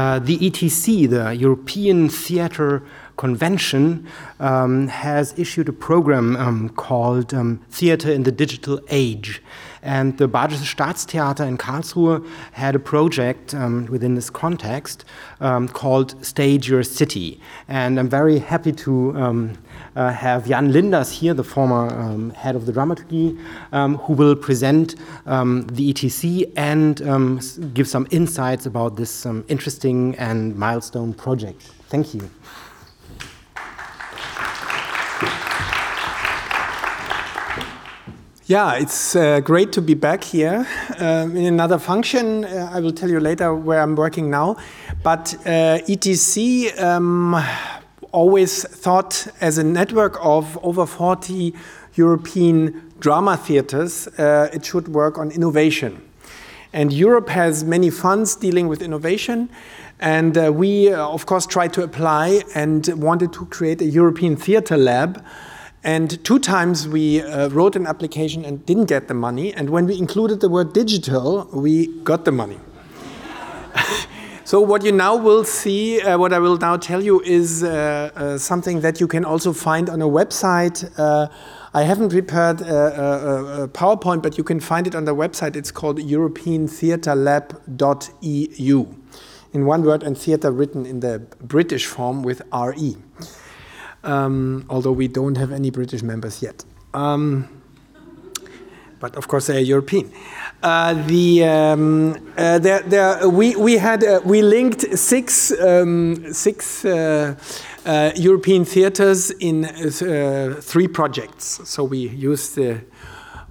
Uh, the ETC, the European Theatre Convention, um, has issued a program um, called um, Theatre in the Digital Age. And the Badisches Staatstheater in Karlsruhe had a project um, within this context um, called Stage Your City. And I'm very happy to um, uh, have Jan Linders here, the former um, head of the dramaturgy, um, who will present um, the ETC and give some insights about this interesting and milestone project. Thank you. Yeah, it's uh, great to be back here um, in another function. Uh, I will tell you later where I'm working now. But uh, ETC um, always thought as a network of over 40 European drama theaters, uh, it should work on innovation. And Europe has many funds dealing with innovation. And uh, we, uh, of course, tried to apply and wanted to create a European theater lab and two times we uh, wrote an application and didn't get the money. And when we included the word digital, we got the money. so, what you now will see, uh, what I will now tell you, is uh, uh something that you can also find on a website. Uh, I haven't prepared a, a, a, PowerPoint, but you can find it on the website. It's called EuropeanTheatreLab.eu. In one word, and theater written in the British form with RE um, although we don't have any British members yet. Um, but of course, they are European. Uh, the um, uh, there, there, we we had uh, we linked six um, six uh, uh, European theaters in uh, three projects. So we used the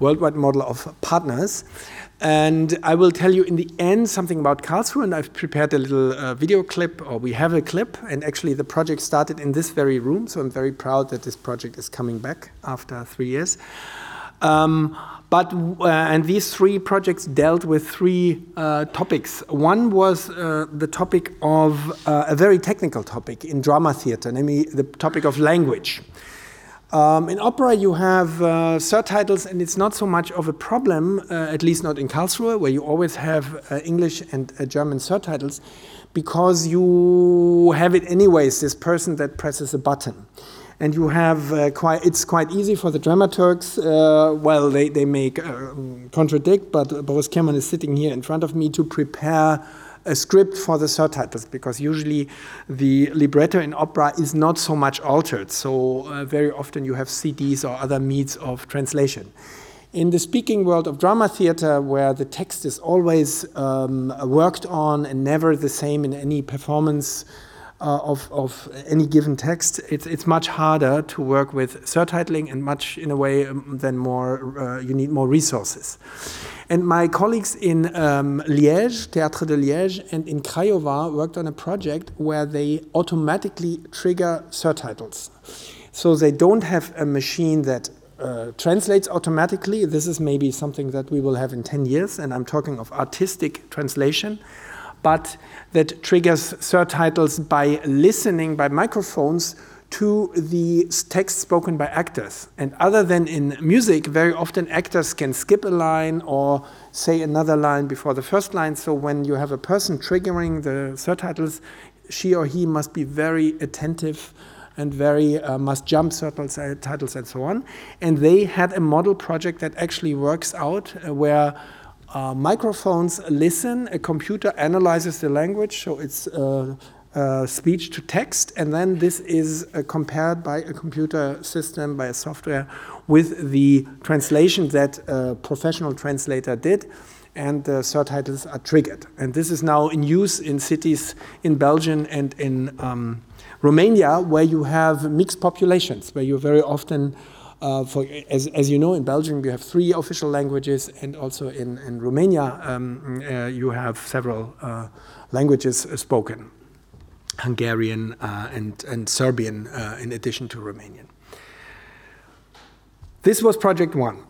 worldwide model of partners. And I will tell you in the end something about Karlsruhe, and I've prepared a little uh, video clip, or we have a clip, and actually the project started in this very room, so I'm very proud that this project is coming back after three years. Um, but uh, and these three projects dealt with three uh, topics. One was uh, the topic of uh, a very technical topic in drama theater, namely the topic of language. Um, in opera, you have uh, surtitles, and it's not so much of a problem, uh, at least not in Karlsruhe, where you always have uh, English and uh, German surtitles, because you have it anyways, this person that presses a button. And you have uh, quite, it's quite easy for the dramaturgs, uh, well, they, they may contradict, but Boris Kehrmann is sitting here in front of me to prepare a script for the surtitles because usually the libretto in opera is not so much altered. So uh, very often you have CDs or other means of translation. In the speaking world of drama theater, where the text is always um, worked on and never the same in any performance uh, of, of any given text, it's, it's much harder to work with surtitling and much in a way um, than more, uh, you need more resources. And my colleagues in um, Liège, Théâtre de Liège, and in Craiova worked on a project where they automatically trigger surtitles. So they don't have a machine that uh, translates automatically. This is maybe something that we will have in 10 years, and I'm talking of artistic translation, but that triggers surtitles by listening by microphones to the text spoken by actors. And other than in music, very often actors can skip a line or say another line before the first line. So when you have a person triggering the surtitles, she or he must be very attentive and very uh, must jump subtitles and so on. And they had a model project that actually works out uh, where uh, microphones listen, a computer analyzes the language, so it's uh, uh, speech to text, and then this is uh, compared by a computer system, by a software, with the translation that a professional translator did, and the subtitles are triggered. And this is now in use in cities in Belgium and in um, Romania, where you have mixed populations, where you very often uh, for, as, as, you know, in Belgium you have three official languages, and also in, in Romania um, uh, you have several uh, languages spoken. Hungarian uh, and, and Serbian uh, in addition to Romanian. This was project one.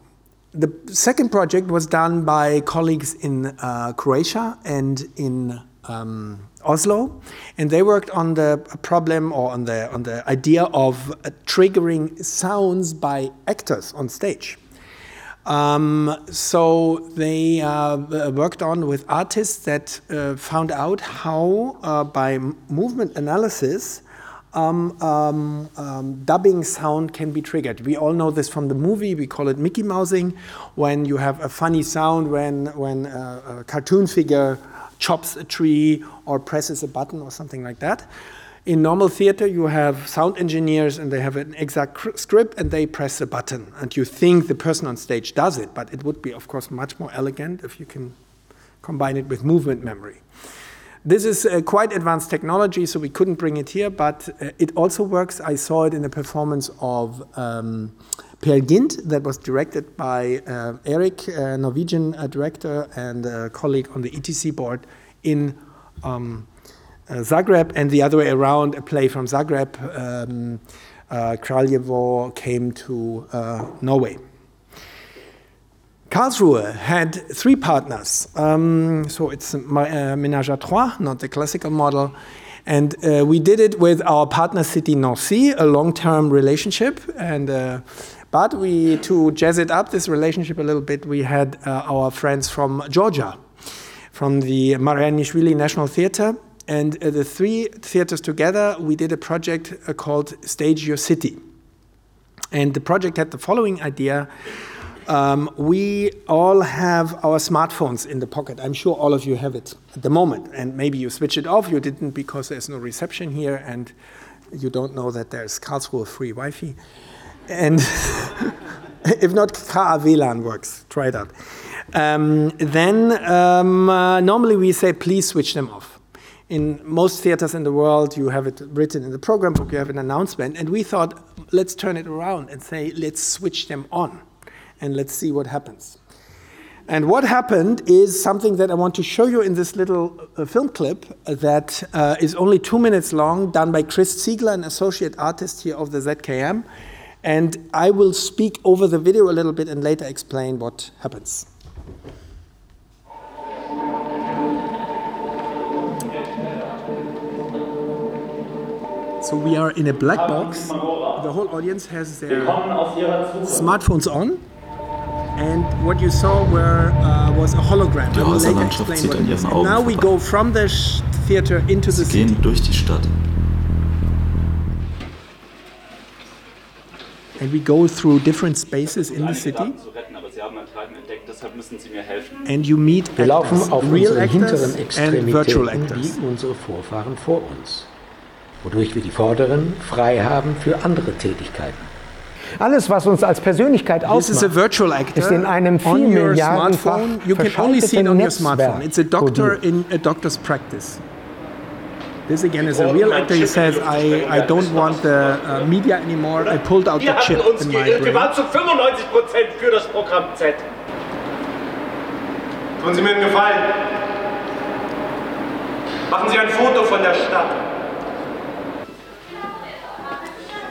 The second project was done by colleagues in uh, Croatia and in um, Oslo, and they worked on the problem or on the on the idea of uh, triggering sounds by actors on stage. Um, so they uh, worked on with artists that uh, found out how, uh, by movement analysis, um, um, um, dubbing sound can be triggered. We all know this from the movie. We call it Mickey Mousing, when you have a funny sound when when a, a cartoon figure chops a tree or presses a button or something like that. In normal theater, you have sound engineers and they have an exact script and they press a button. And you think the person on stage does it, but it would be, of course, much more elegant if you can combine it with movement memory. This is uh, quite advanced technology, so we couldn't bring it here, but uh, it also works. I saw it in a performance of um, Peer Gynt that was directed by uh, Eric, a Norwegian uh, director and a colleague on the ETC board in um, uh, Zagreb, and the other way around, a play from Zagreb. Um, uh, Kraljevo came to uh, Norway. Karlsruhe had three partners. Um, so it's uh, ménage à trois, not the classical model. And uh, we did it with our partner city Nancy, a long-term relationship. And uh, but we to jazz it up this relationship a little bit, we had uh, our friends from Georgia, from the Marjanishvili National Theater, and uh, the three theaters together, we did a project uh, called Stage Your City. And the project had the following idea. Um, we all have our smartphones in the pocket. I'm sure all of you have it at the moment. And maybe you switch it off. You didn't because there's no reception here and you don't know that there's Karlsruhe free Wi Fi. And if not, KA WLAN works. Try that. Um, then um, uh, normally we say, please switch them off in most theaters in the world, you have it written in the program book, you have an announcement. And we thought, let's turn it around and say, let's switch them on and let's see what happens. And what happened is something that I want to show you in this little uh, film clip that uh, is only two minutes long, done by Chris Ziegler, an associate artist here of the ZKM. And I will speak over the video a little bit and later explain what happens. So we are in a black box. The whole audience has their smartphones on. And what you saw were, uh, was a hologram. Die Häuserlandschaft zieht an ihren Augen now we go from the theater into Sie the gehen city. durch die Stadt. And we go through different spaces in the city. zu retten, aber sie haben ein Treiben entdeckt, deshalb müssen sie mir helfen. And you meet Wir laufen auf real unseren hinteren Extremitäten actors. wie unsere Vorfahren vor uns, wodurch wir die vorderen frei haben für andere Tätigkeiten. Alles, was uns als Persönlichkeit This is a ausmacht, virtual actor ist in einem on vier your Milliardenfach smartphone. You can only see it on your smartphone. It's a doctor in a doctor's practice. This again is a real actor. He says, I, I don't want the uh, media anymore. I pulled out the chip in my geirrt. Wir brain. waren zu 95 Prozent für das Programm Z. Tun Sie mir einen Gefallen. Machen Sie ein Foto von der Stadt.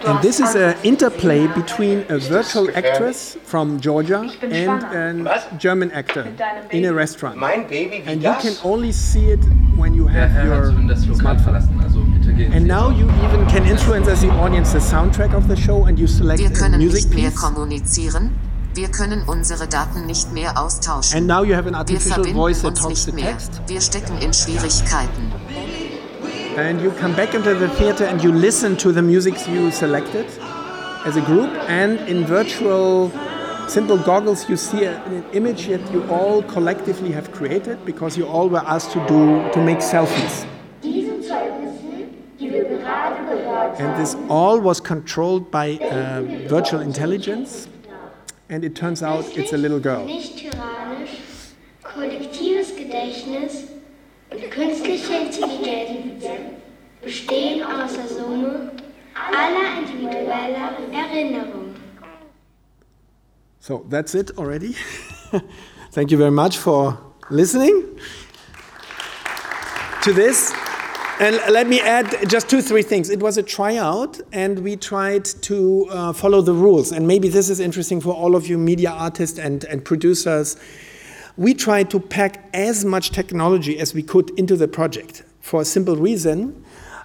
And this is an interplay between a virtual actress from Georgia and a German actor in a restaurant. Mein Baby, wie And you das? can only see it when you have your smartphone. verlassen, also And now you even can influence as the audience the soundtrack of the show and you select Wir können music nicht mehr piece. kommunizieren. Wir können unsere Daten nicht mehr austauschen. And now you have an artificial voice that talks mehr. text. Wir stecken in Schwierigkeiten. And you come back into the theater and you listen to the music you selected as a group. And in virtual simple goggles, you see an image that you all collectively have created because you all were asked to do to make selfies. And this all was controlled by uh, virtual intelligence. And it turns out it's a little girl. Kollektives Gedächtnis künstliche Intelligenz bestehen aus der Summe aller individueller Erinnerungen. So that's it already. Thank you very much for listening to this. And let me add just two, three things. It was a tryout, and we tried to uh, follow the rules. And maybe this is interesting for all of you media artists and, and producers. We tried to pack as much technology as we could into the project for a simple reason.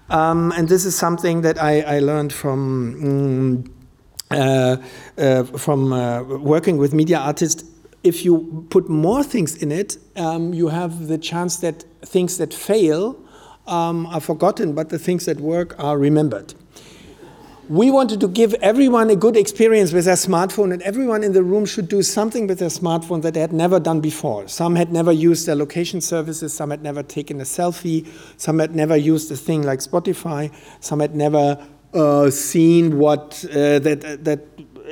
Um, and this is something that I, I learned from. mm, uh, uh, from uh, working with media artists, if you put more things in it, um, you have the chance that things that fail um, are forgotten, but the things that work are remembered. We wanted to give everyone a good experience with their smartphone, and everyone in the room should do something with their smartphone that they had never done before. Some had never used their location services, some had never taken a selfie, some had never used a thing like Spotify, some had never uh, seen what uh, that that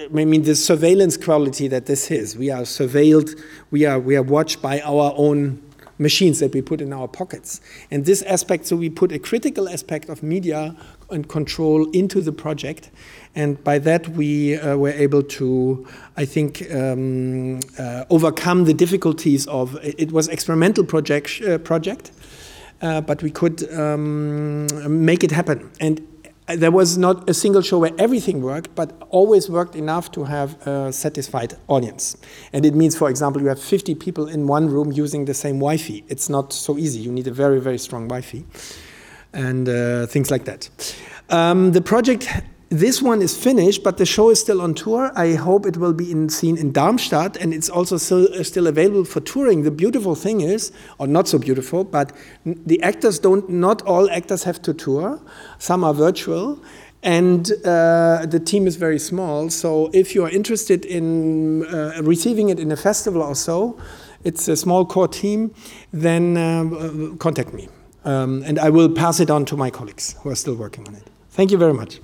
I mean the surveillance quality that this is. We are surveilled, we are we are watched by our own machines that we put in our pockets. And this aspect, so we put a critical aspect of media and control into the project. And by that, we uh, were able to, I think, um, uh, overcome the difficulties of it was experimental project, uh, project uh, but we could um, make it happen. And there was not a single show where everything worked, but always worked enough to have a satisfied audience. And it means, for example, you have 50 people in one room using the same Wi Fi. It's not so easy. You need a very, very strong Wi Fi and uh, things like that. Um, the project this one is finished, but the show is still on tour. I hope it will be in, seen in Darmstadt, and it's also still, uh, still available for touring. The beautiful thing is, or not so beautiful, but the actors don't. Not all actors have to tour. Some are virtual, and uh, the team is very small. So if you are interested in uh, receiving it in a festival or so, it's a small core team. Then uh, contact me, um, and I will pass it on to my colleagues who are still working on it. Thank you very much.